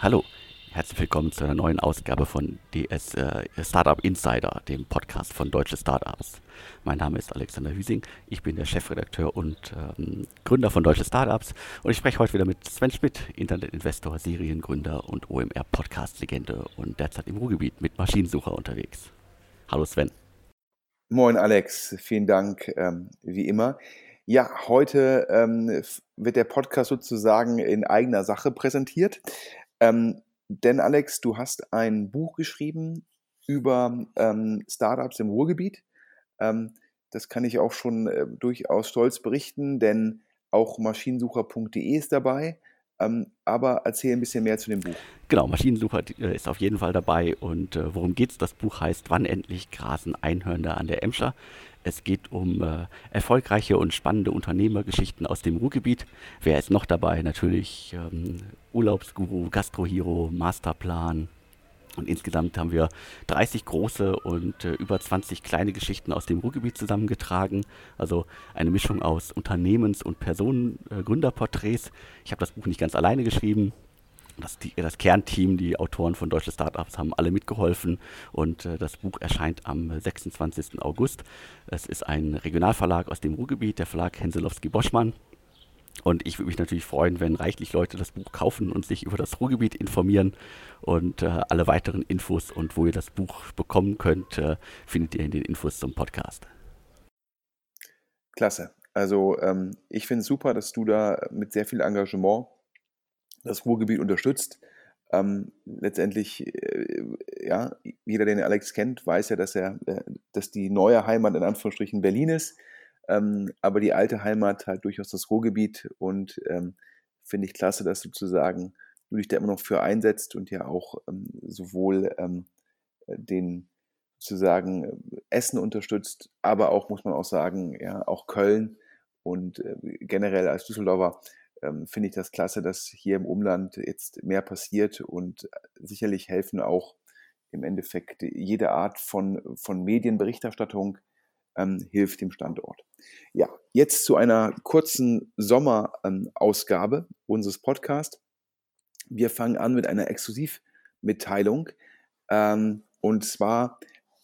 Hallo, herzlich willkommen zu einer neuen Ausgabe von DS äh, Startup Insider, dem Podcast von Deutsche Startups. Mein Name ist Alexander Hüsing, ich bin der Chefredakteur und ähm, Gründer von Deutsche Startups und ich spreche heute wieder mit Sven Schmidt, Internetinvestor, Seriengründer und OMR-Podcast-Legende und derzeit im Ruhrgebiet mit Maschinensucher unterwegs. Hallo Sven. Moin Alex, vielen Dank ähm, wie immer. Ja, heute ähm, wird der Podcast sozusagen in eigener Sache präsentiert. Ähm, denn Alex, du hast ein Buch geschrieben über ähm, Startups im Ruhrgebiet. Ähm, das kann ich auch schon äh, durchaus stolz berichten, denn auch maschinensucher.de ist dabei. Ähm, aber erzähl ein bisschen mehr zu dem Buch. Genau, Maschinensucher äh, ist auf jeden Fall dabei. Und äh, worum geht's? Das Buch heißt Wann endlich grasen Einhörner an der Emscher. Es geht um äh, erfolgreiche und spannende Unternehmergeschichten aus dem Ruhrgebiet. Wer ist noch dabei? Natürlich ähm, Urlaubsguru, Gastrohero, Masterplan. Und insgesamt haben wir 30 große und äh, über 20 kleine Geschichten aus dem Ruhrgebiet zusammengetragen. Also eine Mischung aus Unternehmens- und Personengründerporträts. Äh, ich habe das Buch nicht ganz alleine geschrieben. Das, die, das, Kernteam, die Autoren von Deutsche Startups haben alle mitgeholfen und äh, das Buch erscheint am 26. August. Es ist ein Regionalverlag aus dem Ruhrgebiet, der Verlag Henselowski-Boschmann. Und ich würde mich natürlich freuen, wenn reichlich Leute das Buch kaufen und sich über das Ruhrgebiet informieren. Und äh, alle weiteren Infos und wo ihr das Buch bekommen könnt, äh, findet ihr in den Infos zum Podcast. Klasse. Also ähm, ich finde es super, dass du da mit sehr viel Engagement das Ruhrgebiet unterstützt. Ähm, letztendlich, äh, ja, jeder, den Alex kennt, weiß ja, dass er, äh, dass die neue Heimat in Anführungsstrichen Berlin ist, ähm, aber die alte Heimat halt durchaus das Ruhrgebiet und ähm, finde ich klasse, dass sozusagen du dich da immer noch für einsetzt und ja auch ähm, sowohl ähm, den sozusagen Essen unterstützt, aber auch, muss man auch sagen, ja, auch Köln und äh, generell als Düsseldorfer ähm, finde ich das klasse, dass hier im Umland jetzt mehr passiert und äh, sicherlich helfen auch im Endeffekt jede Art von, von Medienberichterstattung ähm, hilft dem Standort. Ja, jetzt zu einer kurzen Sommerausgabe ähm, unseres Podcasts. Wir fangen an mit einer Exklusivmitteilung ähm, und zwar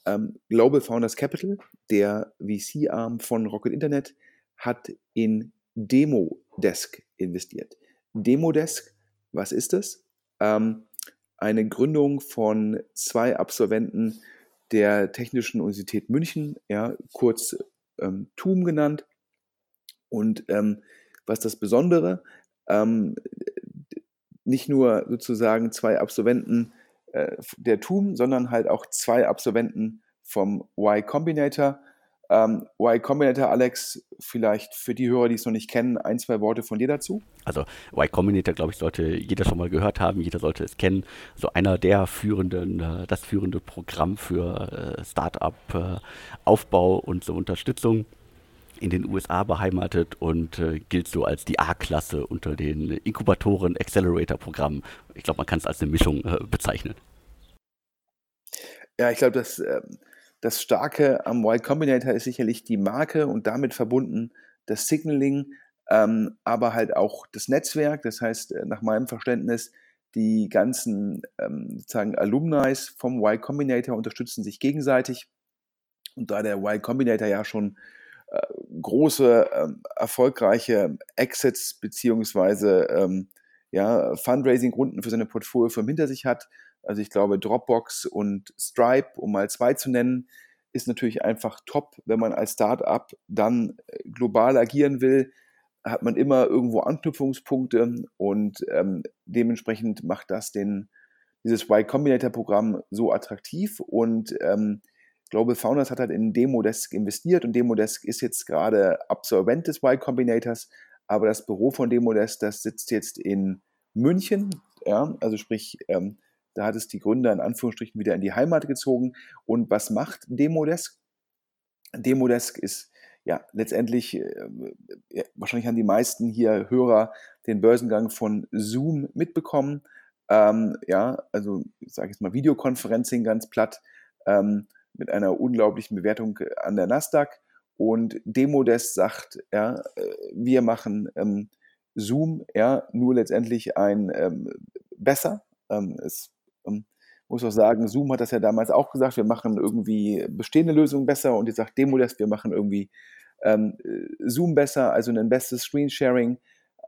ähm, Global Founders Capital, der VC-Arm von Rocket Internet, hat in Demodesk investiert. Demodesk, was ist das? Ähm, eine Gründung von zwei Absolventen der Technischen Universität München, ja, kurz ähm, TUM genannt. Und ähm, was das Besondere, ähm, nicht nur sozusagen zwei Absolventen äh, der TUM, sondern halt auch zwei Absolventen vom Y Combinator ähm, y Combinator, Alex, vielleicht für die Hörer, die es noch nicht kennen, ein, zwei Worte von dir dazu? Also Y Combinator, glaube ich, sollte jeder schon mal gehört haben, jeder sollte es kennen. So also einer der führenden, äh, das führende Programm für äh, Startup-Aufbau äh, und zur Unterstützung in den USA beheimatet und äh, gilt so als die A-Klasse unter den Inkubatoren, Accelerator-Programmen. Ich glaube, man kann es als eine Mischung äh, bezeichnen. Ja, ich glaube, das ähm, das Starke am Y Combinator ist sicherlich die Marke und damit verbunden das Signaling, ähm, aber halt auch das Netzwerk. Das heißt, äh, nach meinem Verständnis, die ganzen ähm, sozusagen Alumni vom Y Combinator unterstützen sich gegenseitig. Und da der Y Combinator ja schon äh, große, äh, erfolgreiche Exits beziehungsweise ähm, ja, Fundraising-Runden für seine Portfoliofirmen hinter sich hat, also ich glaube, Dropbox und Stripe, um mal zwei zu nennen, ist natürlich einfach top, wenn man als Startup dann äh, global agieren will, hat man immer irgendwo Anknüpfungspunkte und ähm, dementsprechend macht das den, dieses Y Combinator Programm so attraktiv und ähm, Global Founders hat halt in Demodesk investiert und Demodesk ist jetzt gerade Absolvent des Y Combinators, aber das Büro von Demodesk, das sitzt jetzt in München, ja, also sprich, ähm, da hat es die Gründer in Anführungsstrichen wieder in die Heimat gezogen. Und was macht Demodesk? Demodesk ist ja letztendlich, äh, wahrscheinlich haben die meisten hier Hörer den Börsengang von Zoom mitbekommen. ähm, ja, also ich sage jetzt mal Videoconferencing ganz platt, ähm, mit einer unglaublichen Bewertung an der Nasdaq. Und Demodesk sagt, ja, äh, wir machen ähm, Zoom, ja, nur letztendlich ein ähm, besser. Ähm, es ähm, muss auch sagen, Zoom hat das ja damals auch gesagt, wir machen irgendwie bestehende Lösungen besser und jetzt sagt Demodesk, wir machen irgendwie ähm, Zoom besser, also ein bestes Screensharing.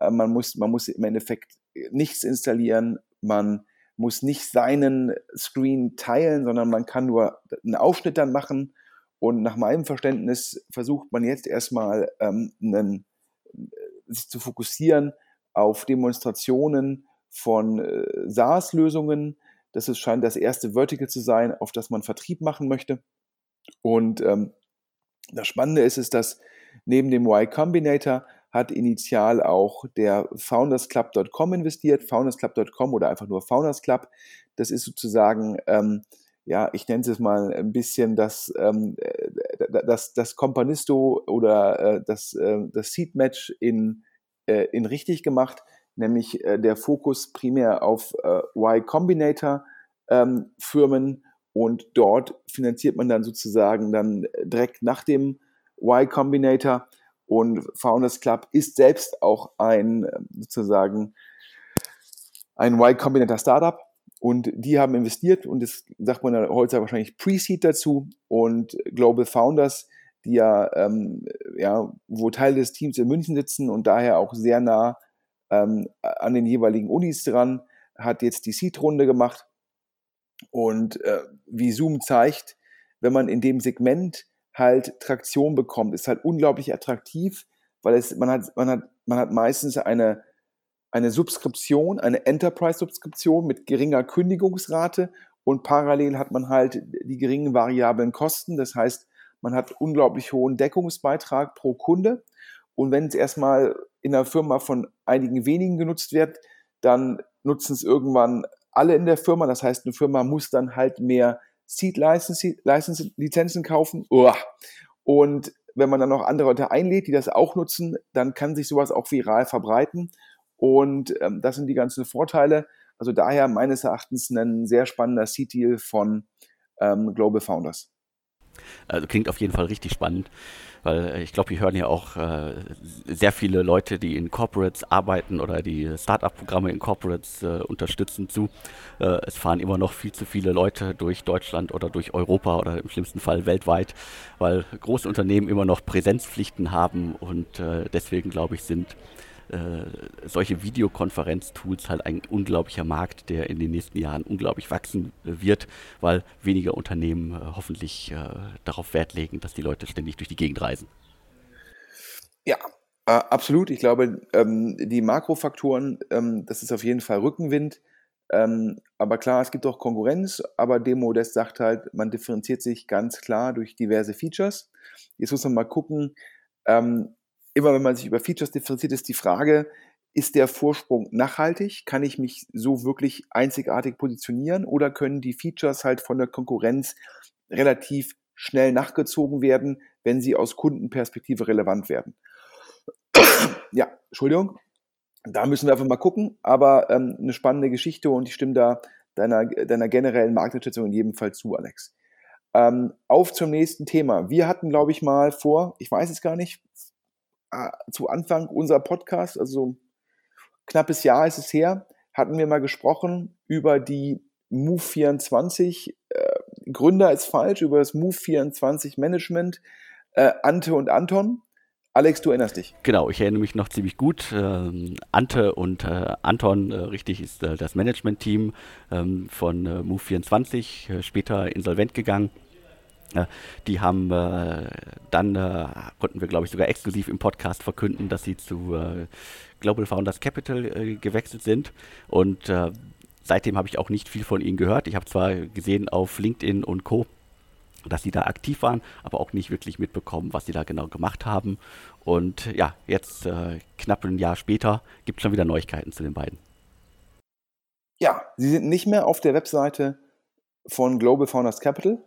Äh, man, muss, man muss im Endeffekt nichts installieren, man muss nicht seinen Screen teilen, sondern man kann nur einen Aufschnitt dann machen. Und nach meinem Verständnis versucht man jetzt erstmal ähm, einen, sich zu fokussieren auf Demonstrationen von äh, SaaS-Lösungen. Das ist, scheint das erste Vertical zu sein, auf das man Vertrieb machen möchte. Und ähm, das Spannende ist, ist, dass neben dem Y Combinator hat initial auch der foundersclub.com investiert, foundersclub.com oder einfach nur Founders Club. Das ist sozusagen, ähm, ja, ich nenne es mal ein bisschen das, ähm, das, das Companisto oder äh, das, äh, das Seed Match in, äh, in richtig gemacht, nämlich äh, der Fokus primär auf äh, Y Combinator ähm, Firmen und dort finanziert man dann sozusagen dann direkt nach dem Y Combinator und Founders Club ist selbst auch ein sozusagen ein Y Combinator Startup und die haben investiert und das sagt man dann heute wahrscheinlich Pre-Seed dazu und Global Founders, die ja, ähm, ja, wo Teile des Teams in München sitzen und daher auch sehr nah ähm, an den jeweiligen Unis dran, hat jetzt die Seed-Runde gemacht und äh, wie Zoom zeigt, wenn man in dem Segment halt Traktion bekommt. Ist halt unglaublich attraktiv, weil es, man hat, man hat, man hat meistens eine, eine Subskription, eine Enterprise-Subskription mit geringer Kündigungsrate und parallel hat man halt die geringen variablen Kosten. Das heißt, man hat unglaublich hohen Deckungsbeitrag pro Kunde. Und wenn es erstmal in der Firma von einigen wenigen genutzt wird, dann nutzen es irgendwann alle in der Firma. Das heißt, eine Firma muss dann halt mehr Seed-Lizenzen kaufen. Und wenn man dann noch andere Leute einlädt, die das auch nutzen, dann kann sich sowas auch viral verbreiten. Und ähm, das sind die ganzen Vorteile. Also daher meines Erachtens ein sehr spannender Seed-Deal von ähm, Global Founders. Also klingt auf jeden Fall richtig spannend, weil äh, ich glaube, wir hören ja auch äh, sehr viele Leute, die in Corporates arbeiten oder die Startup-Programme in Corporates äh, unterstützen zu. Äh, es fahren immer noch viel zu viele Leute durch Deutschland oder durch Europa oder im schlimmsten Fall weltweit, weil große Unternehmen immer noch Präsenzpflichten haben und äh, deswegen glaube ich sind äh, solche Videokonferenz-Tools halt ein unglaublicher Markt, der in den nächsten Jahren unglaublich wachsen wird, weil weniger Unternehmen äh, hoffentlich äh, darauf Wert legen, dass die Leute ständig durch die Gegend reisen. Ja, äh, absolut. Ich glaube, ähm, die Makrofaktoren, ähm, das ist auf jeden Fall Rückenwind. Ähm, aber klar, es gibt auch Konkurrenz, aber Demo das sagt halt, man differenziert sich ganz klar durch diverse Features. Jetzt muss man mal gucken, ähm, immer wenn man sich über Features differenziert, ist die Frage, ist der Vorsprung nachhaltig? Kann ich mich so wirklich einzigartig positionieren oder können die Features halt von der Konkurrenz relativ schnell nachgezogen werden, wenn sie aus Kundenperspektive relevant werden? ja, Entschuldigung. Da müssen wir einfach mal gucken, aber ähm, eine spannende Geschichte und ich stimme da deiner, deiner generellen Markteinschätzung in jedem Fall zu, Alex. Ähm, auf zum nächsten Thema. Wir hatten, glaube ich, mal vor, ich weiß es gar nicht, zu Anfang unserer Podcast, also knappes Jahr ist es her, hatten wir mal gesprochen über die Move 24. Äh, Gründer ist falsch, über das Move 24 Management. Äh, Ante und Anton. Alex, du erinnerst dich. Genau, ich erinnere mich noch ziemlich gut. Ähm, Ante und äh, Anton, äh, richtig, ist äh, das Management-Team ähm, von äh, Move24, später insolvent gegangen. Die haben äh, dann, äh, konnten wir glaube ich sogar exklusiv im Podcast verkünden, dass sie zu äh, Global Founders Capital gewechselt sind. Und seitdem habe ich auch nicht viel von ihnen gehört. Ich habe zwar gesehen auf LinkedIn und Co., dass sie da aktiv waren, aber auch nicht wirklich mitbekommen, was sie da genau gemacht haben. Und ja, jetzt äh, knapp ein Jahr später gibt es schon wieder Neuigkeiten zu den beiden. Ja, sie sind nicht mehr auf der Webseite von Global Founders Capital.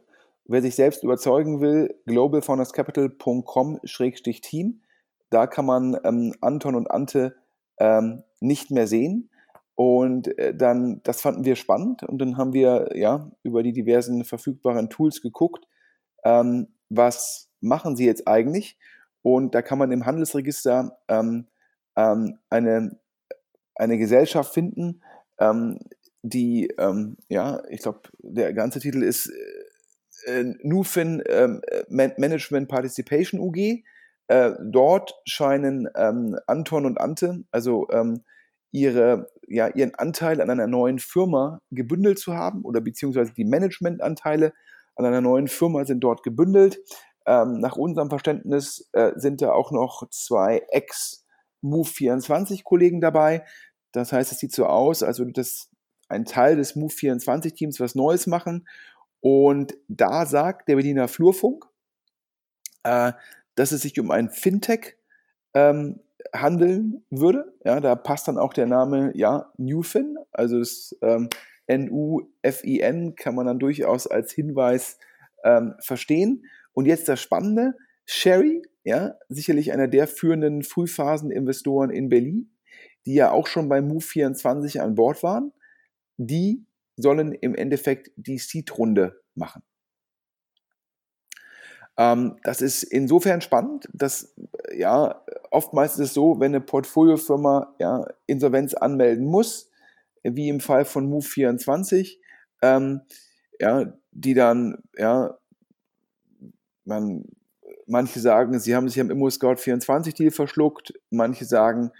Wer sich selbst überzeugen will, globalfounderscapital.com-team. Da kann man ähm, Anton und Ante ähm, nicht mehr sehen. Und äh, dann, das fanden wir spannend und dann haben wir ja über die diversen verfügbaren Tools geguckt, ähm, was machen sie jetzt eigentlich? Und da kann man im Handelsregister ähm, ähm, eine, eine Gesellschaft finden, ähm, die, ähm, ja, ich glaube, der ganze Titel ist äh, Nufin äh, Management Participation UG. Äh, dort scheinen ähm, Anton und Ante, also ähm, ihre, ja, ihren Anteil an einer neuen Firma gebündelt zu haben oder beziehungsweise die Managementanteile an einer neuen Firma sind dort gebündelt. Ähm, nach unserem Verständnis äh, sind da auch noch zwei Ex-Move24-Kollegen dabei. Das heißt, es sieht so aus, als würde das ein Teil des Move24-Teams was Neues machen. Und da sagt der Berliner Flurfunk, äh, dass es sich um ein Fintech ähm, handeln würde. Ja, da passt dann auch der Name ja Newfin, also das ähm, N-U-F-I-N kann man dann durchaus als Hinweis ähm, verstehen. Und jetzt das Spannende, Sherry, ja, sicherlich einer der führenden Frühphaseninvestoren in Berlin, die ja auch schon bei Move24 an Bord waren, die sollen im Endeffekt die Seed-Runde machen. Ähm, das ist insofern spannend, dass ja oftmals ist es so, wenn eine Portfoliofirma ja, Insolvenz anmelden muss, wie im Fall von Move24, ähm, ja, die dann, ja, man, manche sagen, sie haben sich am ImmoScout24-Deal verschluckt, manche sagen,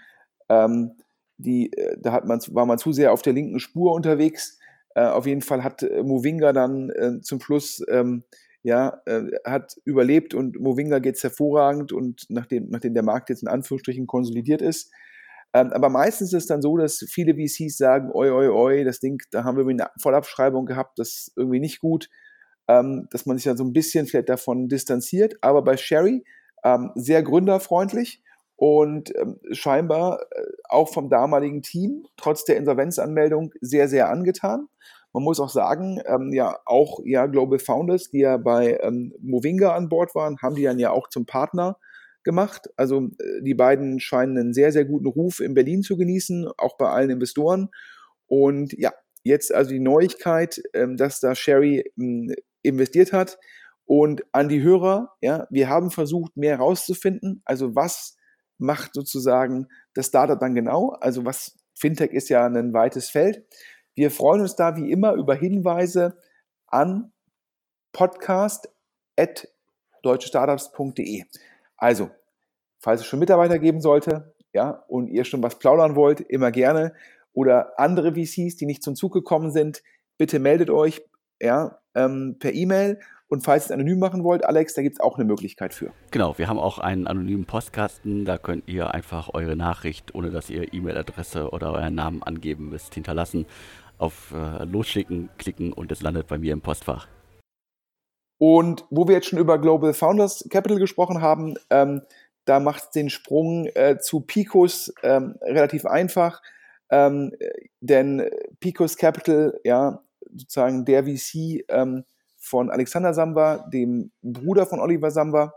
ähm, die, äh, da hat man, war man zu sehr auf der linken Spur unterwegs. Äh, auf jeden Fall hat äh, Movinga dann äh, zum Schluss ähm, ja, äh, hat überlebt und Movinga geht es hervorragend und nachdem, nachdem der Markt jetzt in Anführungsstrichen konsolidiert ist. Ähm, aber meistens ist es dann so, dass viele VCs sagen, oi, oi, oi, das Ding, da haben wir eine Vollabschreibung gehabt, das ist irgendwie nicht gut, ähm, dass man sich dann so ein bisschen vielleicht davon distanziert. Aber bei Sherry ähm, sehr gründerfreundlich und ähm, scheinbar äh, auch vom damaligen Team, trotz der Insolvenzanmeldung, sehr, sehr angetan. Man muss auch sagen, ähm, ja, auch ja, Global Founders, die ja bei ähm, Movinga an Bord waren, haben die dann ja auch zum Partner gemacht. Also äh, die beiden scheinen einen sehr, sehr guten Ruf in Berlin zu genießen, auch bei allen Investoren. Und ja, jetzt also die Neuigkeit, ähm, dass da Sherry ähm, investiert hat. Und an die Hörer, ja, wir haben versucht, mehr herauszufinden. Also was macht sozusagen das Startup dann genau? Also was Fintech ist ja ein weites Feld. Wir freuen uns da wie immer über Hinweise an podcast.deutschestartups.de. Also, falls es schon Mitarbeiter geben sollte, ja, und ihr schon was plaudern wollt, immer gerne. Oder andere VCs, die nicht zum Zug gekommen sind, bitte meldet euch, ja, ähm, per E-Mail und falls ihr es anonym machen wollt, Alex, da gibt es auch eine Möglichkeit für. Genau, wir haben auch einen anonymen Postkasten. Da könnt ihr einfach eure Nachricht, ohne dass ihr E-Mail-Adresse oder euren Namen angeben müsst, hinterlassen. Auf äh, Losschicken klicken und es landet bei mir im Postfach. Und wo wir jetzt schon über Global Founders Capital gesprochen haben, ähm, da macht es den Sprung äh, zu Picos ähm, relativ einfach. Ähm, denn Picos Capital, ja, sozusagen der VC, ähm, von Alexander Samba, dem Bruder von Oliver Samba,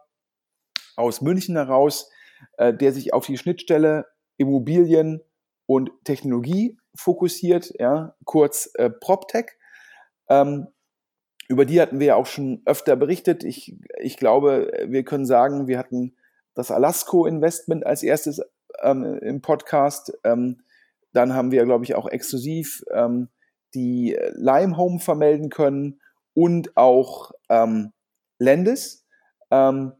aus München heraus, äh, der sich auf die Schnittstelle Immobilien und Technologie fokussiert, ja, kurz äh, PropTech. Ähm, über die hatten wir ja auch schon öfter berichtet. Ich, ich glaube, wir können sagen, wir hatten das Alasco-Investment als erstes ähm, im Podcast. Ähm, dann haben wir, glaube ich, auch exklusiv ähm, die Lime Home vermelden können und auch ähm, Landis. Ähm,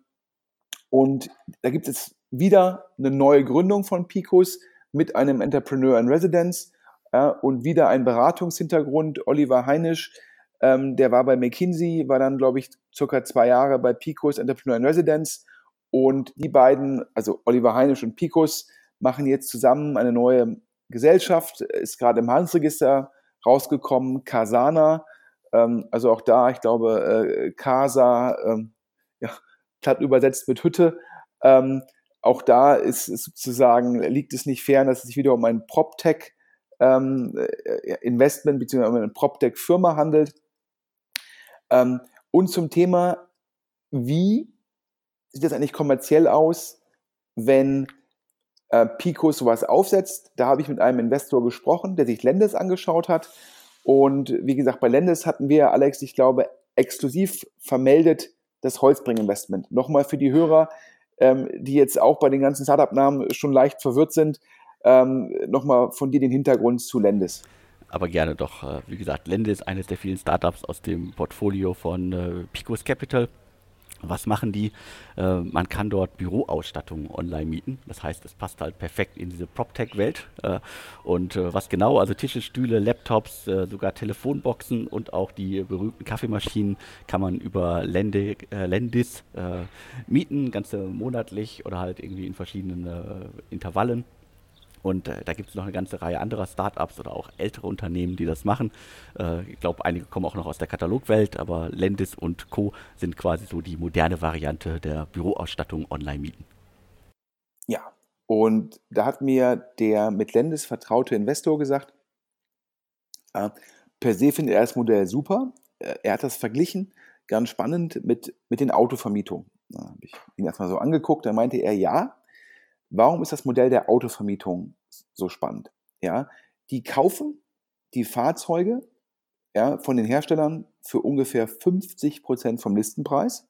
und da gibt es wieder eine neue Gründung von Picos mit einem Entrepreneur in Residence ja, und wieder ein Beratungshintergrund. Oliver Heinisch, ähm, der war bei McKinsey, war dann, glaube ich, circa zwei Jahre bei Picos Entrepreneur in Residence. Und die beiden, also Oliver Heinisch und Picos, machen jetzt zusammen eine neue Gesellschaft, ist gerade im Handelsregister rausgekommen, Casana. Ähm, also auch da, ich glaube, äh, Casa, ähm, ja, platt übersetzt mit Hütte. Ähm, auch da ist, ist, sozusagen, liegt es nicht fern, dass es sich wieder um ein PropTech ähm, äh, Investment bzw. um eine PropTech-Firma handelt. Ähm, und zum Thema, wie sieht das eigentlich kommerziell aus, wenn äh, Picos sowas aufsetzt. Da habe ich mit einem Investor gesprochen, der sich Lendes angeschaut hat. Und wie gesagt, bei Lendes hatten wir, Alex, ich glaube, exklusiv vermeldet das Holzbring-Investment. Nochmal für die Hörer, ähm, die jetzt auch bei den ganzen Startup-Namen schon leicht verwirrt sind, ähm, nochmal von dir den Hintergrund zu Lendes. Aber gerne doch. Äh, wie gesagt, Lendes ist eines der vielen Startups aus dem Portfolio von äh, Picos Capital. Was machen die? Äh, man kann dort Büroausstattung online mieten. Das heißt, es passt halt perfekt in diese PropTech-Welt. Äh, und äh, was genau? Also Tische, Stühle, Laptops, äh, sogar Telefonboxen und auch die berühmten Kaffeemaschinen kann man über Lende, äh, Lendis äh, mieten, ganze monatlich oder halt irgendwie in verschiedenen Intervallen. Und äh, da gibt es noch eine ganze Reihe anderer Startups oder auch ältere Unternehmen, die das machen. Äh, ich glaube, einige kommen auch noch aus der Katalogwelt, aber Lendis und Co. sind quasi so die moderne Variante der Büroausstattung online mieten. Ja, und da hat mir der mit Lendis vertraute Investor gesagt, äh, per se findet er das Modell super. Äh, er hat das verglichen, ganz spannend, mit, mit den Autovermietungen. Da habe ich ihn erstmal so angeguckt, da meinte er, ja, Warum ist das Modell der Autovermietung so spannend? Ja, die kaufen die Fahrzeuge ja, von den Herstellern für ungefähr 50 Prozent vom Listenpreis.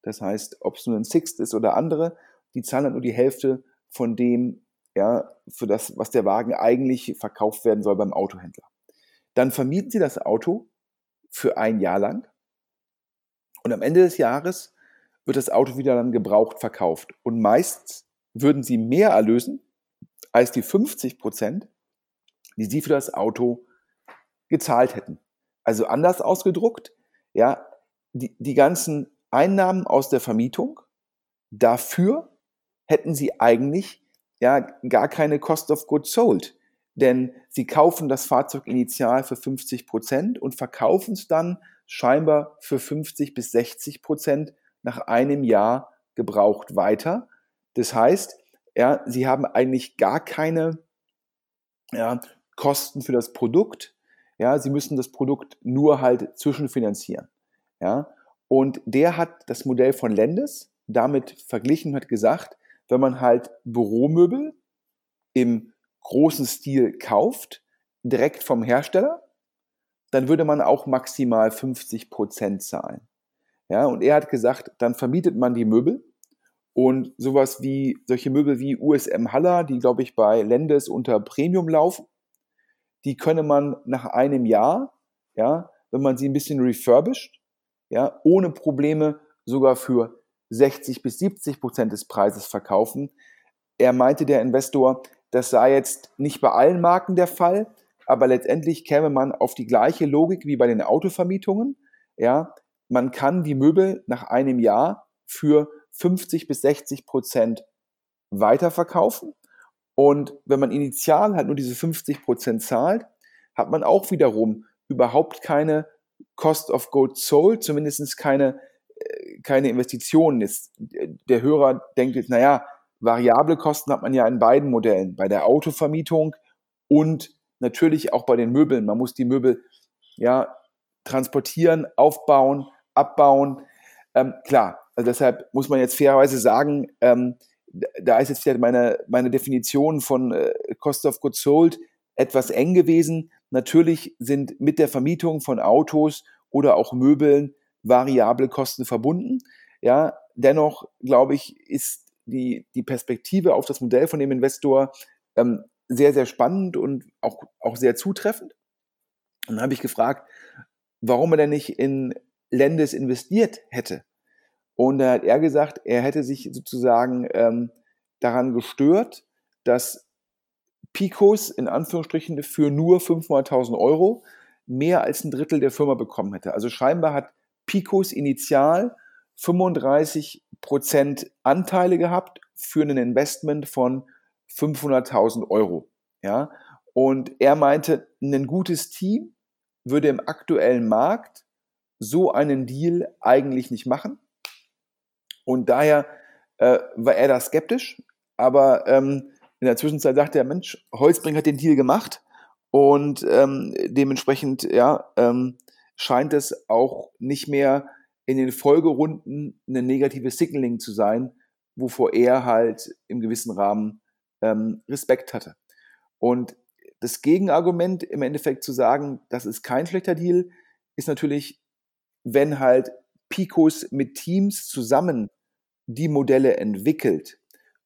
Das heißt, ob es nur ein Sixt ist oder andere, die zahlen dann nur die Hälfte von dem, ja, für das, was der Wagen eigentlich verkauft werden soll beim Autohändler. Dann vermieten sie das Auto für ein Jahr lang und am Ende des Jahres wird das Auto wieder dann gebraucht verkauft. Und meist würden sie mehr erlösen als die 50 Prozent, die sie für das Auto gezahlt hätten. Also anders ausgedruckt, ja, die, die ganzen Einnahmen aus der Vermietung, dafür hätten sie eigentlich ja gar keine Cost of Goods Sold. Denn sie kaufen das Fahrzeug initial für 50 Prozent und verkaufen es dann scheinbar für 50 bis 60 Prozent nach einem Jahr gebraucht weiter. Das heißt, ja, sie haben eigentlich gar keine ja, Kosten für das Produkt. Ja, sie müssen das Produkt nur halt zwischenfinanzieren. Ja, und der hat das Modell von Lendes damit verglichen und hat gesagt, wenn man halt Büromöbel im großen Stil kauft, direkt vom Hersteller, dann würde man auch maximal 50 Prozent zahlen. Ja, und er hat gesagt, dann vermietet man die Möbel und sowas wie solche Möbel wie USM Haller, die glaube ich bei Lendes unter Premium laufen, die könne man nach einem Jahr, ja, wenn man sie ein bisschen refurbished, ja, ohne Probleme sogar für 60 bis 70 Prozent des Preises verkaufen. Er meinte, der Investor, das sei jetzt nicht bei allen Marken der Fall, aber letztendlich käme man auf die gleiche Logik wie bei den Autovermietungen. Ja, man kann die Möbel nach einem Jahr für 50 bis 60 Prozent weiterverkaufen. Und wenn man initial halt nur diese 50 Prozent zahlt, hat man auch wiederum überhaupt keine Cost of Gold Sold, zumindest keine, äh, keine Investitionen. Jetzt, der Hörer denkt jetzt, naja, variable Kosten hat man ja in beiden Modellen, bei der Autovermietung und natürlich auch bei den Möbeln. Man muss die Möbel ja transportieren, aufbauen, abbauen. Ähm, klar, also deshalb muss man jetzt fairerweise sagen, ähm, da ist jetzt vielleicht meine, meine Definition von äh, Cost of Goods Sold etwas eng gewesen. Natürlich sind mit der Vermietung von Autos oder auch Möbeln variable Kosten verbunden. Ja, dennoch glaube ich, ist die, die Perspektive auf das Modell von dem Investor ähm, sehr, sehr spannend und auch, auch sehr zutreffend. Und dann habe ich gefragt, warum er denn nicht in Lendes investiert hätte. Und da hat er gesagt, er hätte sich sozusagen ähm, daran gestört, dass Picos in Anführungsstrichen für nur 500.000 Euro mehr als ein Drittel der Firma bekommen hätte. Also scheinbar hat Picos initial 35 Prozent Anteile gehabt für ein Investment von 500.000 Euro. Ja, und er meinte, ein gutes Team würde im aktuellen Markt so einen Deal eigentlich nicht machen. Und daher äh, war er da skeptisch. Aber ähm, in der Zwischenzeit sagte er, Mensch, Holzbring hat den Deal gemacht. Und ähm, dementsprechend ja, ähm, scheint es auch nicht mehr in den Folgerunden eine negative Signaling zu sein, wovor er halt im gewissen Rahmen ähm, Respekt hatte. Und das Gegenargument im Endeffekt zu sagen, das ist kein schlechter Deal, ist natürlich, wenn halt Picos mit Teams zusammen die Modelle entwickelt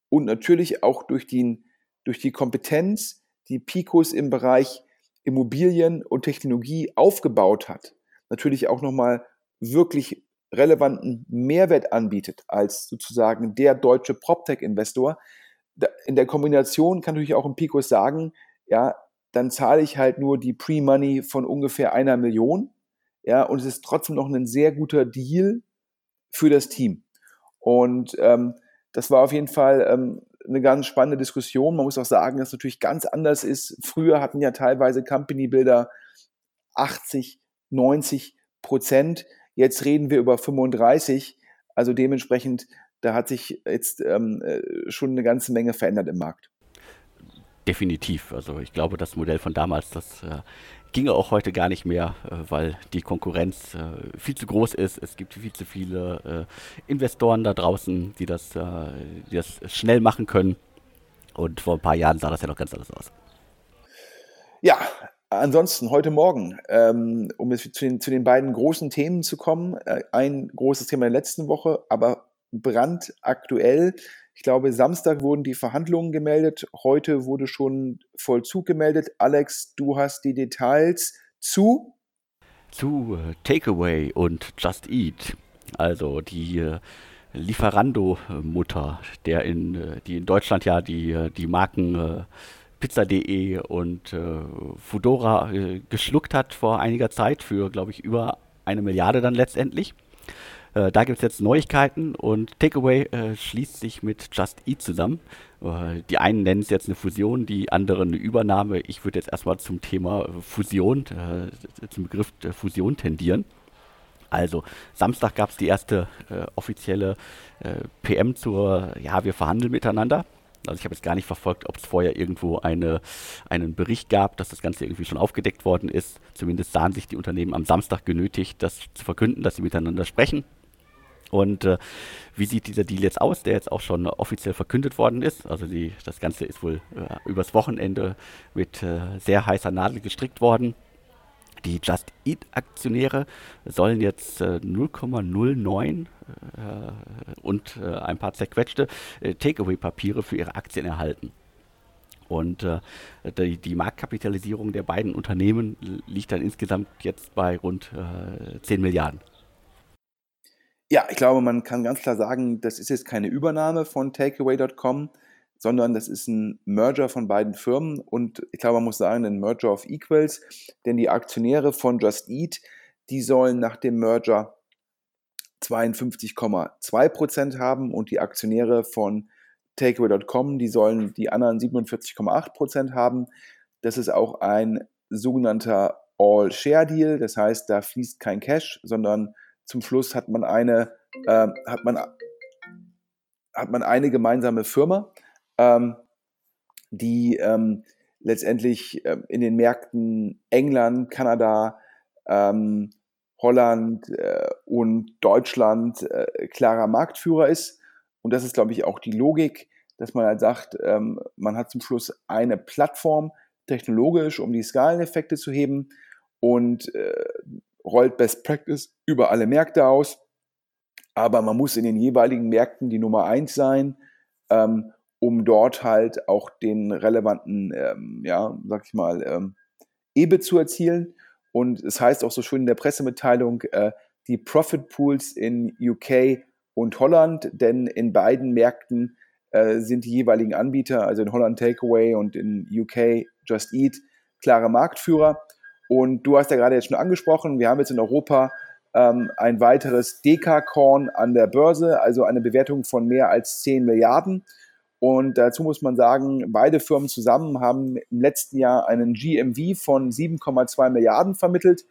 und natürlich auch durch, den, durch die Kompetenz, die Picos im Bereich Immobilien und Technologie aufgebaut hat, natürlich auch nochmal wirklich relevanten Mehrwert anbietet als sozusagen der deutsche PropTech-Investor. In der Kombination kann natürlich auch ein Picos sagen, ja, dann zahle ich halt nur die Pre-Money von ungefähr einer Million, ja, und es ist trotzdem noch ein sehr guter Deal für das Team. Und ähm, das war auf jeden Fall ähm, eine ganz spannende Diskussion. Man muss auch sagen, dass es natürlich ganz anders ist. Früher hatten ja teilweise Company Builder 80, 90 Prozent. Jetzt reden wir über 35. Also dementsprechend, da hat sich jetzt ähm, äh, schon eine ganze Menge verändert im Markt. Definitiv. Also ich glaube, das Modell von damals, das äh, ginge auch heute gar nicht mehr, äh, weil die Konkurrenz äh, viel zu groß ist. Es gibt viel zu viele äh, Investoren da draußen, die das, äh, die das schnell machen können. Und vor ein paar Jahren sah das ja noch ganz anders aus. Ja, ansonsten heute Morgen, ähm, um jetzt zu den, zu den beiden großen Themen zu kommen, äh, ein großes Thema der letzten Woche, aber brandaktuell ich glaube, Samstag wurden die Verhandlungen gemeldet. Heute wurde schon Vollzug gemeldet. Alex, du hast die Details zu? Zu äh, Takeaway und Just Eat. Also die äh, Lieferando-Mutter, der in, äh, die in Deutschland ja die, die Marken Pizza.de und Fudora geschluckt hat vor einiger Zeit für, glaube ich, über eine Milliarde dann letztendlich. Äh, da gibt es jetzt Neuigkeiten und Takeaway äh, schließt sich mit Just Eat zusammen. Äh, die einen nennen es jetzt eine Fusion, die anderen eine Übernahme. Ich würde jetzt erstmal zum Thema Fusion, äh, zum Begriff Fusion tendieren. Also, Samstag gab es die erste äh, offizielle äh, PM zur, ja, wir verhandeln miteinander. Also ich habe jetzt gar nicht verfolgt, ob es vorher irgendwo eine, einen Bericht gab, dass das Ganze irgendwie schon aufgedeckt worden ist. Zumindest sahen sich die Unternehmen am Samstag genötigt, das zu verkünden, dass sie miteinander sprechen. Und äh, wie sieht dieser Deal jetzt aus, der jetzt auch schon offiziell verkündet worden ist? Also die, das Ganze ist wohl äh, übers Wochenende mit äh, sehr heißer Nadel gestrickt worden. Die Just Eat Aktionäre sollen jetzt äh, 0,09 äh, und äh, ein paar zerquetschte äh, Takeaway-Papiere für ihre Aktien erhalten. Und äh, die, Marktkapitalisierung der beiden Unternehmen liegt dann insgesamt jetzt bei rund äh, 10 Milliarden. Ja, ich glaube, man kann ganz klar sagen, das ist jetzt keine Übernahme von Takeaway.com, sondern das ist ein Merger von beiden Firmen und ich glaube, man muss sagen, ein Merger of Equals, denn die Aktionäre von Just Eat, die sollen nach dem Merger 52,2 Prozent haben und die Aktionäre von Takeaway.com, die sollen die anderen 47,8 Prozent haben. Das ist auch ein sogenannter All-Share-Deal, das heißt, da fließt kein Cash, sondern zum Schluss hat man eine, äh, hat man, hat man eine gemeinsame Firma, ähm, die ähm, letztendlich äh, in den Märkten England, Kanada, ähm, Holland äh, und Deutschland äh, klarer Marktführer ist. Und das ist, glaube ich, auch die Logik, dass man halt sagt, ähm, man hat zum Schluss eine Plattform technologisch, um die Skaleneffekte zu heben. Und äh, rollt Best Practice über alle Märkte aus, aber man muss in den jeweiligen Märkten die Nummer eins sein, ähm, um dort halt auch den relevanten, ähm, ja, sag ich mal, ähm, EBIT zu erzielen. Und es heißt auch so schön in der Pressemitteilung, äh, die Profit Pools in UK und Holland, denn in beiden Märkten äh, sind die jeweiligen Anbieter, also in Holland Takeaway und in UK Just Eat, klare Marktführer. Und du hast ja gerade jetzt schon angesprochen, wir haben jetzt in Europa ähm, ein weiteres Dekakorn an der Börse, also eine Bewertung von mehr als 10 Milliarden. Und dazu muss man sagen, beide Firmen zusammen haben im letzten Jahr einen GMV von 7,2 Milliarden vermittelt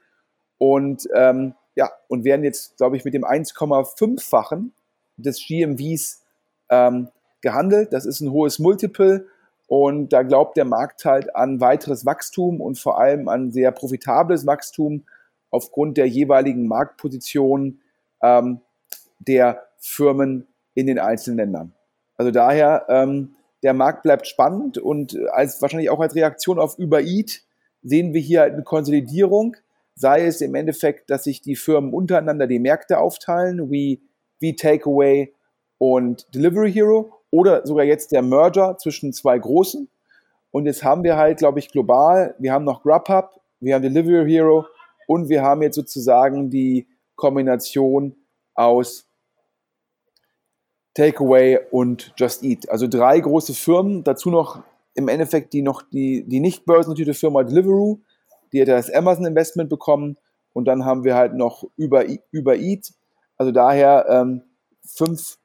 und ähm, ja, und werden jetzt, glaube ich, mit dem 1,5-fachen des GMVs ähm, gehandelt. Das ist ein hohes Multiple und da glaubt der Markt halt an weiteres Wachstum und vor allem an sehr profitables Wachstum aufgrund der jeweiligen Marktposition ähm, der Firmen in den einzelnen Ländern. Also daher ähm, der Markt bleibt spannend und als wahrscheinlich auch als Reaktion auf Uber Eat sehen wir hier eine Konsolidierung, sei es im Endeffekt, dass sich die Firmen untereinander die Märkte aufteilen, wie, wie Takeaway und Delivery Hero, oder sogar jetzt der Merger zwischen zwei großen. Und jetzt haben wir halt, glaube ich, global, wir haben noch Grubhub, wir haben Delivery Hero und wir haben jetzt sozusagen die Kombination aus Takeaway und Just Eat. Also drei große Firmen, dazu noch im Endeffekt die noch die, die nicht börsennotierte Firma Deliveroo, die hat das Amazon Investment bekommen und dann haben wir halt noch über, über Eat. Also daher ähm, fünf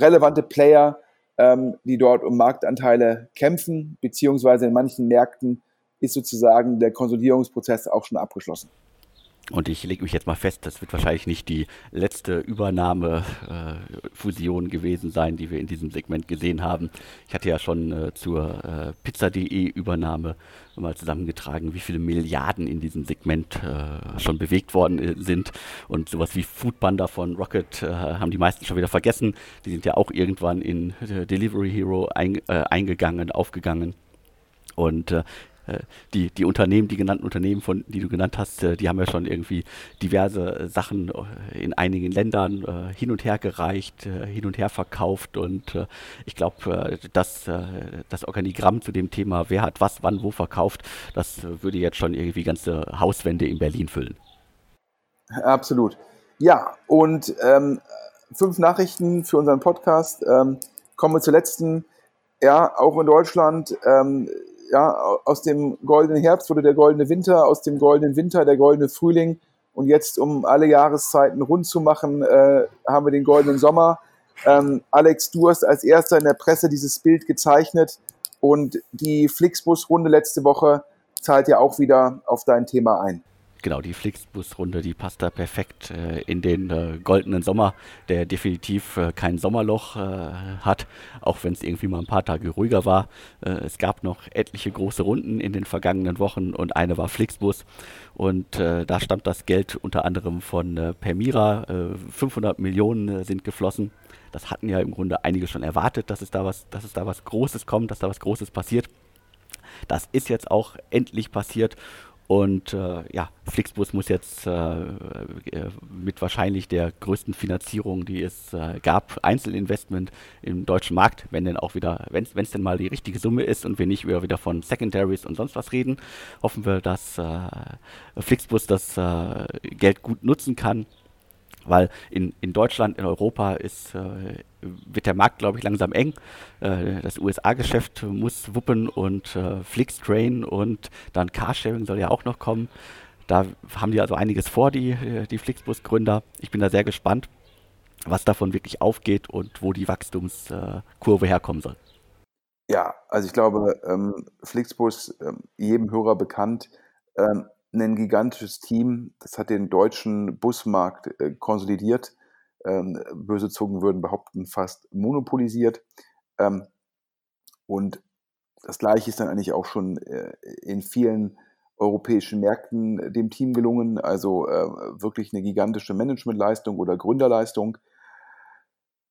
relevante Player, ähm, die dort um Marktanteile kämpfen, beziehungsweise in manchen Märkten ist sozusagen der Konsolidierungsprozess auch schon abgeschlossen. Und ich lege mich jetzt mal fest, das wird wahrscheinlich nicht die letzte Übernahmefusion äh, gewesen sein, die wir in diesem Segment gesehen haben. Ich hatte ja schon äh, zur äh, Pizza.de Übernahme mal zusammengetragen, wie viele Milliarden in diesem Segment äh, schon bewegt worden äh, sind. Und sowas wie Foodpanda von Rocket äh, haben die meisten schon wieder vergessen. Die sind ja auch irgendwann in Delivery Hero ein, eingegangen, aufgegangen. Und äh, die, die Unternehmen, die genannten Unternehmen, von, die du genannt hast, äh, die haben ja schon irgendwie diverse äh, Sachen in einigen Ländern hin und her gereicht, hin und her verkauft und ich glaube, dass das Organigramm zu dem Thema, wer hat was, wann, wo verkauft, das würde jetzt schon irgendwie ganze Hauswände in Berlin füllen. Absolut. Ja, und ähm, fünf Nachrichten für unseren Podcast. Ähm, kommen wir zur letzten. Ja, auch in Deutschland ähm, ja, aus dem goldenen Herbst wurde der goldene Winter, aus dem goldenen Winter der goldene Frühling. Und jetzt, um alle Jahreszeiten rund zu machen, äh, haben wir den goldenen Sommer. Ähm, Alex, du hast als erster in der Presse dieses Bild gezeichnet und die Flixbus-Runde letzte Woche zahlt ja auch wieder auf dein Thema ein genau, die Flixbus-Runde, die passt da perfekt äh, in den äh, goldenen Sommer, der definitiv äh, kein Sommerloch äh, hat, auch wenn es irgendwie mal ein paar Tage ruhiger war. Äh, es gab noch etliche große Runden in den vergangenen Wochen und eine war Flixbus. Und äh, da stammt das Geld unter anderem von Permira. 500 Millionen sind geflossen. Das hatten ja im Grunde einige schon erwartet, dass es da was, dass es da was Großes kommt, dass da was Großes passiert. Das ist jetzt auch endlich passiert und äh, ja, Flixbus muss jetzt äh, äh, mit wahrscheinlich der größten Finanzierung, die es äh, gab, Einzelinvestment im deutschen Markt, wenn denn auch wieder, wenn es denn mal die richtige Summe ist und wir nicht wieder von Secondaries und sonst was reden, hoffen wir, dass äh, Flixbus das äh, Geld gut nutzen kann weil in, in Deutschland, in Europa ist, äh, wird der Markt, glaube ich, langsam eng. Äh, das USA-Geschäft muss wuppen und äh, Flixtrain und dann Carsharing soll ja auch noch kommen. Da haben die also einiges vor, die, äh, die Flixbus-Gründer. Ich bin da sehr gespannt, was davon wirklich aufgeht und wo die Wachstumskurve herkommen soll. Ja, also ich glaube, ähm, Flixbus, ähm, jedem Hörer bekannt, ähm, ein gigantisches Team. Das hat den deutschen Busmarkt äh, konsolidiert. Ähm, böse Zungen würden behaupten, fast monopolisiert. Ähm, und das Gleiche ist dann eigentlich auch schon äh, in vielen europäischen Märkten dem Team gelungen. Also äh, wirklich eine gigantische Managementleistung oder Gründerleistung.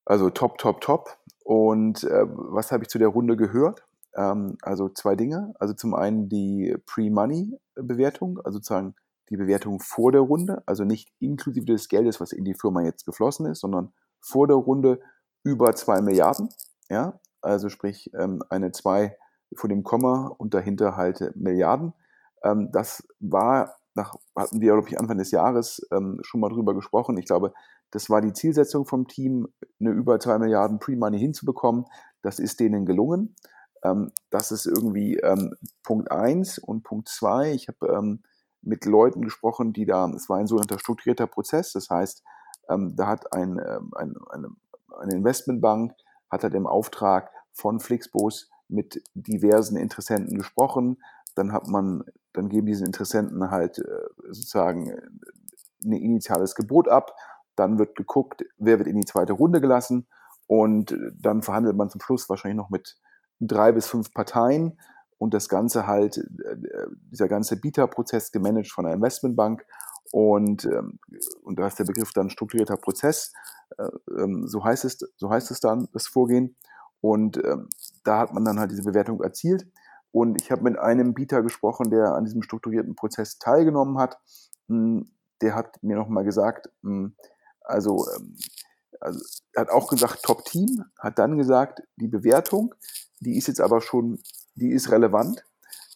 Also top, top, top. Und äh, was habe ich zu der Runde gehört? Ähm, also zwei Dinge. Also zum einen die Pre-Money-Bewertung, also sozusagen die Bewertung vor der Runde, also nicht inklusive des Geldes, was in die Firma jetzt geflossen ist, sondern vor der Runde über zwei Milliarden. Ja, also sprich ähm, eine zwei vor dem Komma und dahinter halt Milliarden. Ähm, das war, nach, hatten wir, glaube ich, Anfang des Jahres ähm, schon mal drüber gesprochen. Ich glaube, das war die Zielsetzung vom Team, eine über zwei Milliarden Pre-Money hinzubekommen. Das ist denen gelungen. Ähm, das ist irgendwie ähm, Punkt eins und Punkt zwei. Ich habe ähm, mit Leuten gesprochen, die da, es war ein sogenannter strukturierter Prozess. Das heißt, ähm, da hat ein, ähm, ein, eine, eine Investmentbank hat halt im Auftrag von Flixbus mit diversen Interessenten gesprochen. Dann hat man, dann geben diese Interessenten halt äh, sozusagen ein initiales Gebot ab. Dann wird geguckt, wer wird in die zweite Runde gelassen. Und dann verhandelt man zum Schluss wahrscheinlich noch mit drei bis fünf Parteien und das Ganze halt, äh, dieser ganze Bieterprozess gemanagt von einer Investmentbank und, ähm, und da ist der Begriff dann strukturierter Prozess, äh, ähm, so heißt es, so heißt es dann, das Vorgehen. Und ähm, da hat man dann halt diese Bewertung erzielt. Und ich habe mit einem Bieter gesprochen, der an diesem strukturierten Prozess teilgenommen hat. Hm, der hat mir nochmal gesagt, hm, also, also hat auch gesagt, Top-Team, hat dann gesagt, die Bewertung, die ist jetzt aber schon, die ist relevant,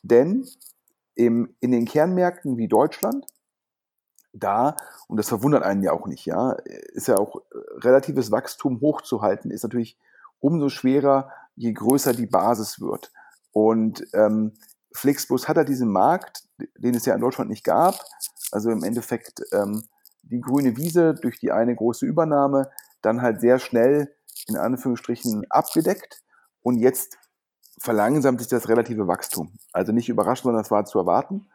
denn im, in den Kernmärkten wie Deutschland, da, und das verwundert einen ja auch nicht, ja, ist ja auch äh, relatives Wachstum hochzuhalten, ist natürlich umso schwerer, je größer die Basis wird. Und ähm, Flixbus hat ja diesen Markt, den es ja in Deutschland nicht gab. Also im Endeffekt ähm, die grüne Wiese durch die eine große Übernahme dann halt sehr schnell in Anführungsstrichen abgedeckt. Und jetzt verlangsamt sich das relative Wachstum. Also nicht überraschend, sondern das war zu erwarten.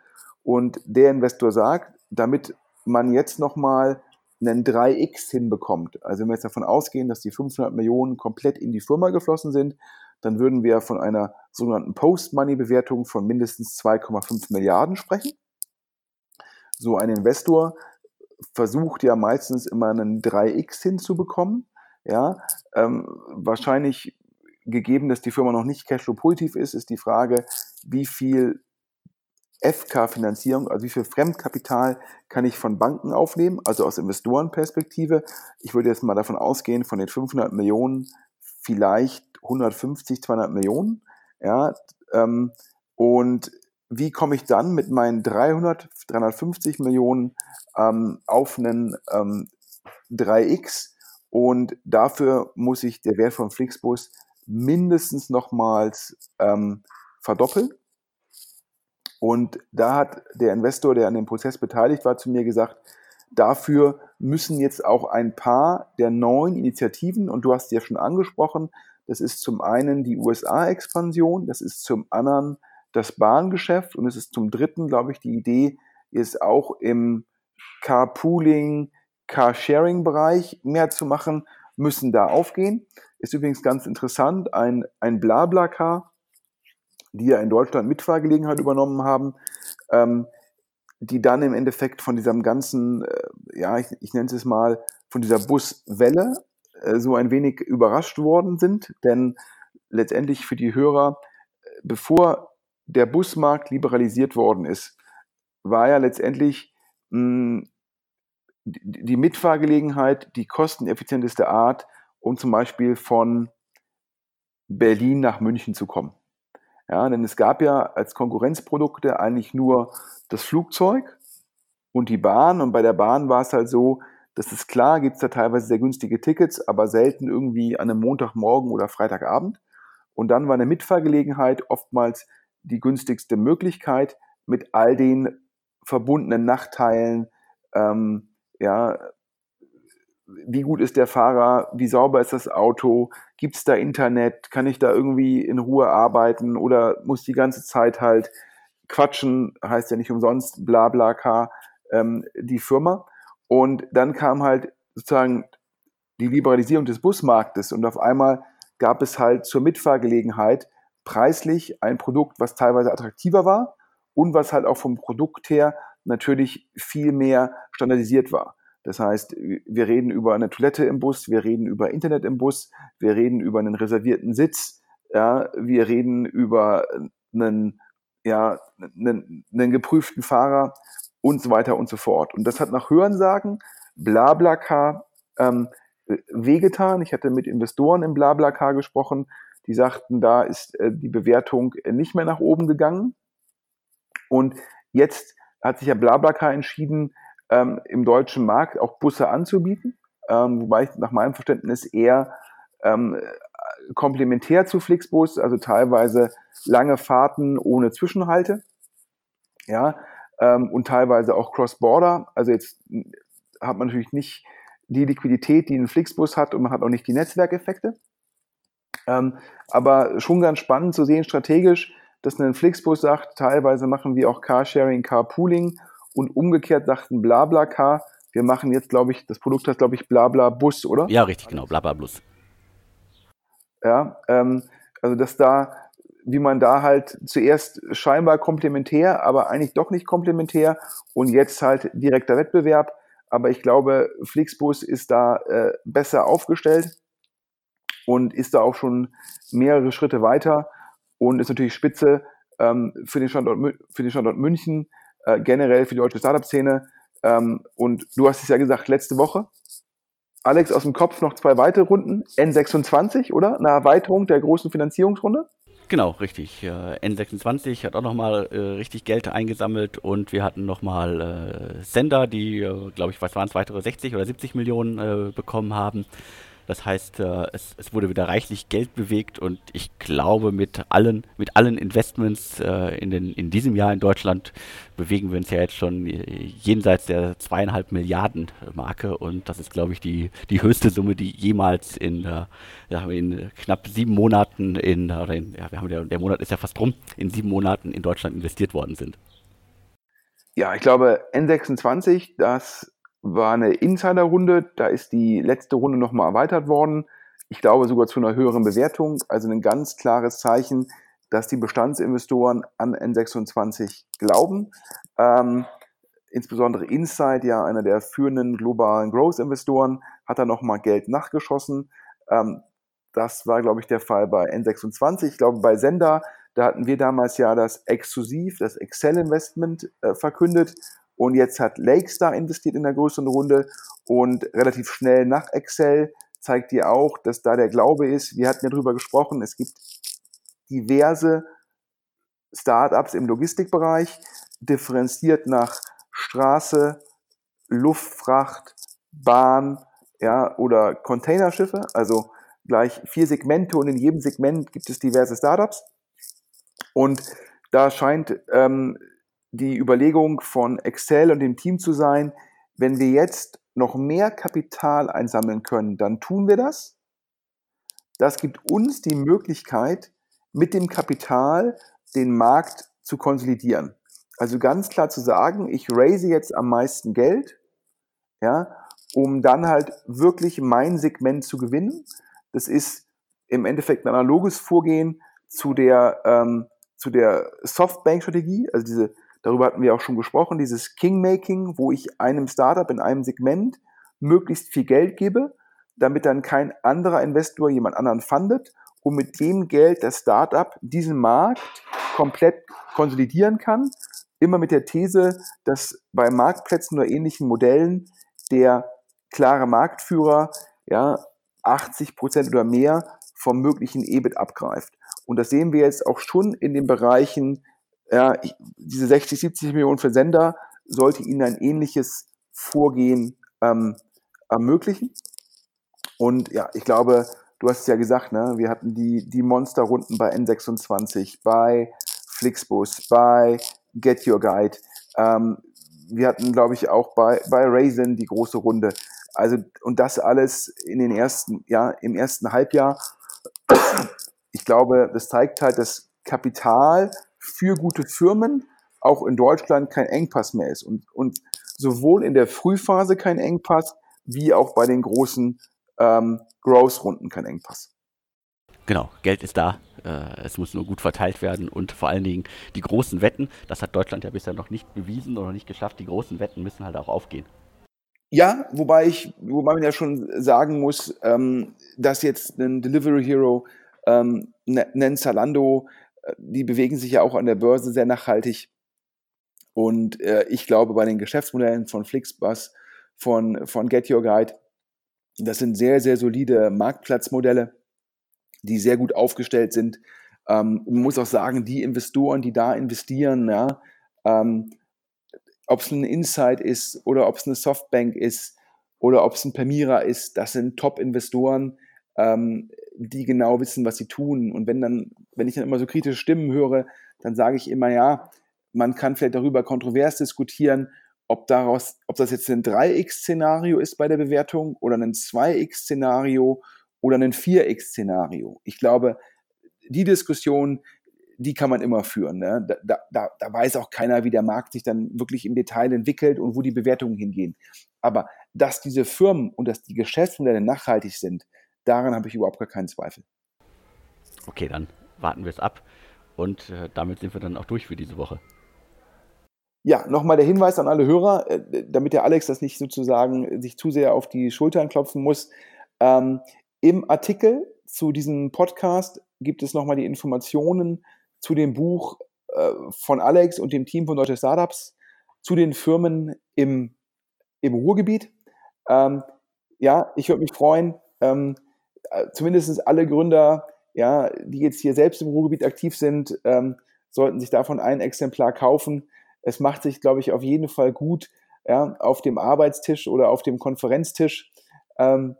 Und der Investor sagt, damit man jetzt nochmal einen 3x hinbekommt, also wenn wir jetzt davon ausgehen, dass die 500 Millionen komplett in die Firma geflossen sind, dann würden wir von einer sogenannten Post-Money-Bewertung von mindestens 2,5 Milliarden sprechen. So ein Investor versucht ja meistens immer einen 3x hinzubekommen. Ja, ähm, wahrscheinlich gegeben, dass die Firma noch nicht Cashflow-positiv ist, ist die Frage, wie viel FK-Finanzierung, also wie viel Fremdkapital kann ich von Banken aufnehmen, also aus Investorenperspektive. Ich würde jetzt mal davon ausgehen, von den 500 Millionen vielleicht 150, 200 Millionen. Ja, ähm, und wie komme ich dann mit meinen 300, 350 Millionen ähm, auf einen ähm, 3x? Und dafür muss ich der Wert von Flixbus mindestens nochmals ähm, verdoppeln. Und da hat der Investor, der an dem Prozess beteiligt war, zu mir gesagt, dafür müssen jetzt auch ein paar der neuen Initiativen, und du hast ja schon angesprochen, das ist zum einen die USA-Expansion, das ist zum anderen das Bahngeschäft und es ist zum dritten, glaube ich, die Idee, ist auch im Carpooling, Carsharing-Bereich mehr zu machen, müssen da aufgehen. Ist übrigens ganz interessant, ein, ein Blablacar, die ja in Deutschland Mitfahrgelegenheit übernommen haben, ähm, die dann im Endeffekt von diesem ganzen, äh, ja, ich, ich nenne es mal, von dieser Buswelle äh, so ein wenig überrascht worden sind, denn letztendlich für die Hörer, bevor der Busmarkt liberalisiert worden ist, war ja letztendlich mh, die Mitfahrgelegenheit die kosteneffizienteste Art, um zum Beispiel von Berlin nach München zu kommen. Ja, denn es gab ja als Konkurrenzprodukte eigentlich nur das Flugzeug und die Bahn. Und bei der Bahn war es halt so, das ist klar, gibt es da teilweise sehr günstige Tickets, aber selten irgendwie an einem Montagmorgen oder Freitagabend. Und dann war eine Mitfahrgelegenheit oftmals die günstigste Möglichkeit mit all den verbundenen Nachteilen, ähm, ja, wie gut ist der Fahrer, wie sauber ist das Auto, gibt es da Internet, kann ich da irgendwie in Ruhe arbeiten oder muss die ganze Zeit halt quatschen, heißt ja nicht umsonst, bla bla k, ähm, die Firma. Und dann kam halt sozusagen die Liberalisierung des Busmarktes und auf einmal gab es halt zur Mitfahrgelegenheit preislich ein Produkt, was teilweise attraktiver war und was halt auch vom Produkt her natürlich viel mehr standardisiert war. Das heißt, wir reden über eine Toilette im Bus, wir reden über Internet im Bus, wir reden über einen reservierten Sitz, ja, wir reden über einen, ja, einen, einen geprüften Fahrer und so weiter und so fort. Und das hat nach Hörensagen Blablacar ähm, wehgetan. Ich hatte mit Investoren im Blablacar gesprochen, die sagten, da ist äh, die Bewertung nicht mehr nach oben gegangen. Und jetzt hat sich ja Blablacar entschieden, ähm, im deutschen Markt auch Busse anzubieten, ähm, wobei ich nach meinem Verständnis eher ähm, komplementär zu Flixbus, also teilweise lange Fahrten ohne Zwischenhalte. Ja, ähm, und teilweise auch Cross-Border. Also jetzt hat man natürlich nicht die Liquidität, die ein Flixbus hat und man hat auch nicht die Netzwerkeffekte. Ähm, aber schon ganz spannend zu sehen, strategisch, dass ein Flixbus sagt, teilweise machen wir auch Carsharing, Carpooling und umgekehrt sagten BlaBlaCar, wir machen jetzt, glaube ich, das Produkt heißt, glaube ich, Blabla Bus, oder? Ja, richtig, genau, Blabla Bus. Ja, ähm, also dass da wie man da halt zuerst scheinbar komplementär, aber eigentlich doch nicht komplementär und jetzt halt direkter Wettbewerb. Aber ich glaube, Flixbus ist da äh, besser aufgestellt und ist da auch schon mehrere Schritte weiter und ist natürlich spitze ähm, für, den Standort, für den Standort München, äh, generell für die deutsche Startup-Szene. Ähm, und du hast es ja gesagt, letzte Woche, Alex, aus dem Kopf noch zwei weitere Runden, N26, oder? Eine Erweiterung der großen Finanzierungsrunde? Genau, richtig. N26 hat auch nochmal äh, richtig Geld eingesammelt und wir hatten nochmal äh, Sender, die, äh, glaube ich, was waren es, weitere 60 oder 70 Millionen äh, bekommen haben. Das heißt, äh, es, es, wurde wieder reichlich Geld bewegt und ich glaube, mit allen, mit allen Investments äh, in, den, in diesem Jahr in Deutschland bewegen wir uns ja jetzt schon jenseits der zweieinhalb Milliarden Marke und das ist, glaube ich, die, die höchste Summe, die jemals in, äh, in knapp sieben Monaten in, in, ja, wir haben der, der Monat ist ja fast rum, in sieben Monaten in Deutschland investiert worden sind. Ja, ich glaube, N26, das war eine Insider-Runde. Da ist die letzte Runde nochmal erweitert worden. Ich glaube sogar zu einer höheren Bewertung. Also ein ganz klares Zeichen, dass die Bestandsinvestoren an N26 glauben. Ähm, insbesondere Insight, ja einer der führenden globalen Growth-Investoren, hat da nochmal Geld nachgeschossen. Ähm, das war, glaube ich, der Fall bei N26. Ich glaube, bei Sender, da hatten wir damals ja das Exklusiv, das Excel-Investment äh, verkündet. Und jetzt hat Lakestar investiert in der größeren Runde und relativ schnell nach Excel zeigt dir auch, dass da der Glaube ist. Wir hatten ja drüber gesprochen, es gibt diverse Startups im Logistikbereich, differenziert nach Straße, Luftfracht, Bahn, ja, oder Containerschiffe, also gleich vier Segmente und in jedem Segment gibt es diverse Startups. Und da scheint ähm, die Überlegung von Excel und dem Team zu sein, wenn wir jetzt noch mehr Kapital einsammeln können, dann tun wir das. Das gibt uns die Möglichkeit, mit dem Kapital den Markt zu konsolidieren. Also ganz klar zu sagen, ich raise jetzt am meisten Geld, ja, um dann halt wirklich mein Segment zu gewinnen. Das ist im Endeffekt ein analoges Vorgehen zu der, ähm, zu der Softbank-Strategie, also diese Darüber hatten wir auch schon gesprochen, dieses Kingmaking, wo ich einem Startup in einem Segment möglichst viel Geld gebe, damit dann kein anderer Investor jemand anderen fundet und mit dem Geld das Startup diesen Markt komplett konsolidieren kann. Immer mit der These, dass bei Marktplätzen oder ähnlichen Modellen der klare Marktführer ja 80 Prozent oder mehr vom möglichen EBIT abgreift. Und das sehen wir jetzt auch schon in den Bereichen ja, ich, diese 60, 70 Millionen für Sender sollte ihnen ein ähnliches Vorgehen ähm, ermöglichen. Und ja, ich glaube, du hast es ja gesagt, ne, wir hatten die, die Monsterrunden bei N26, bei Flixbus, bei Get Your Guide. Ähm, wir hatten, glaube ich, auch bei, bei Raisin die große Runde. Also, und das alles in den ersten, ja, im ersten Halbjahr. Ich glaube, das zeigt halt, dass Kapital für gute Firmen auch in Deutschland kein Engpass mehr ist. Und, und sowohl in der Frühphase kein Engpass, wie auch bei den großen ähm, Growth-Runden kein Engpass. Genau, Geld ist da. Äh, es muss nur gut verteilt werden und vor allen Dingen die großen Wetten, das hat Deutschland ja bisher noch nicht bewiesen oder nicht geschafft. Die großen Wetten müssen halt auch aufgehen. Ja, wobei ich, wobei man ja schon sagen muss, ähm, dass jetzt ein Delivery Hero, ähm, ein Zalando, die bewegen sich ja auch an der Börse sehr nachhaltig. Und äh, ich glaube, bei den Geschäftsmodellen von Flixbus, von, von Get Your Guide, das sind sehr, sehr solide Marktplatzmodelle, die sehr gut aufgestellt sind. Ähm, man muss auch sagen, die Investoren, die da investieren, ja, ähm, ob es ein Insight ist oder ob es eine Softbank ist oder ob es ein Permira ist, das sind Top-Investoren, ähm, die genau wissen, was sie tun. Und wenn dann, wenn ich dann immer so kritische Stimmen höre, dann sage ich immer, ja, man kann vielleicht darüber kontrovers diskutieren, ob daraus, ob das jetzt ein 3x-Szenario ist bei der Bewertung oder ein 2x-Szenario oder ein 4x-Szenario. Ich glaube, die Diskussion, die kann man immer führen. Ne? Da, da, da weiß auch keiner, wie der Markt sich dann wirklich im Detail entwickelt und wo die Bewertungen hingehen. Aber dass diese Firmen und dass die Geschäftsmodelle nachhaltig sind, Daran habe ich überhaupt gar keinen Zweifel. Okay, dann warten wir es ab. Und äh, damit sind wir dann auch durch für diese Woche. Ja, nochmal der Hinweis an alle Hörer, äh, damit der Alex das nicht sozusagen sich zu sehr auf die Schultern klopfen muss. Ähm, Im Artikel zu diesem Podcast gibt es nochmal die Informationen zu dem Buch äh, von Alex und dem Team von Deutsche Startups zu den Firmen im, im Ruhrgebiet. Ähm, ja, ich würde mich freuen, ähm, äh, zumindest alle Gründer, ja, die jetzt hier selbst im Ruhrgebiet aktiv sind, ähm, sollten sich davon ein Exemplar kaufen. Es macht sich, glaube ich, auf jeden Fall gut ja, auf dem Arbeitstisch oder auf dem Konferenztisch. Ähm,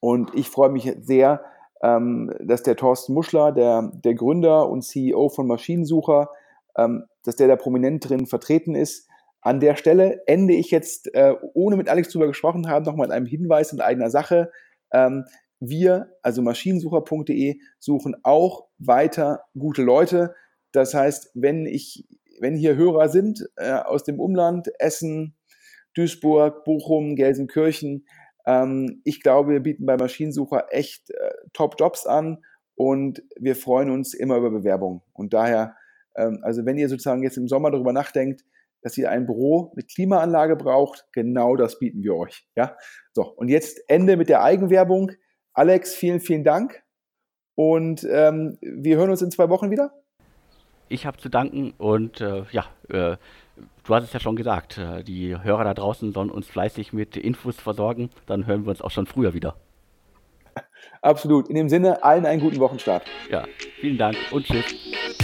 und ich freue mich sehr, ähm, dass der Thorsten Muschler, der, der Gründer und CEO von Maschinensucher, ähm, dass der da prominent drin vertreten ist. An der Stelle ende ich jetzt, äh, ohne mit Alex drüber gesprochen haben, nochmal mit einem Hinweis in eigener Sache. Ähm, wir, also maschinensucher.de, suchen auch weiter gute Leute. Das heißt, wenn ich, wenn hier Hörer sind äh, aus dem Umland, Essen, Duisburg, Bochum, Gelsenkirchen, ähm, ich glaube, wir bieten bei Maschinensucher echt äh, Top-Jobs an und wir freuen uns immer über Bewerbungen. Und daher, ähm, also wenn ihr sozusagen jetzt im Sommer darüber nachdenkt, dass ihr ein Büro mit Klimaanlage braucht, genau das bieten wir euch. Ja, so und jetzt Ende mit der Eigenwerbung. Alex, vielen, vielen Dank und ähm, wir hören uns in zwei Wochen wieder. Ich habe zu danken und äh, ja, äh, du hast es ja schon gesagt, äh, die Hörer da draußen sollen uns fleißig mit Infos versorgen. Dann hören wir uns auch schon früher wieder. Absolut. In dem Sinne, allen einen guten Wochenstart. Ja, vielen Dank und tschüss.